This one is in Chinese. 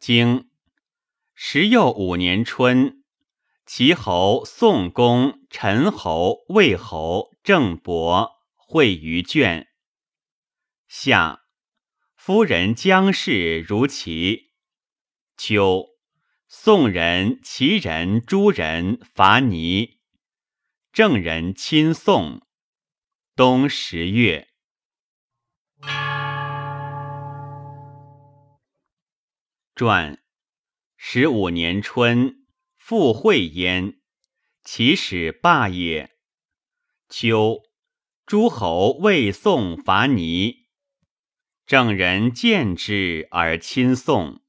经时又五年春，齐侯、宋公、陈侯、魏侯、郑伯会于卷。夏，夫人姜氏如齐。秋，宋人、齐人、诸人伐倪。郑人亲宋。冬十月。传十五年春，复会焉，其始霸也。秋，诸侯魏宋伐倪，郑人见之而亲宋。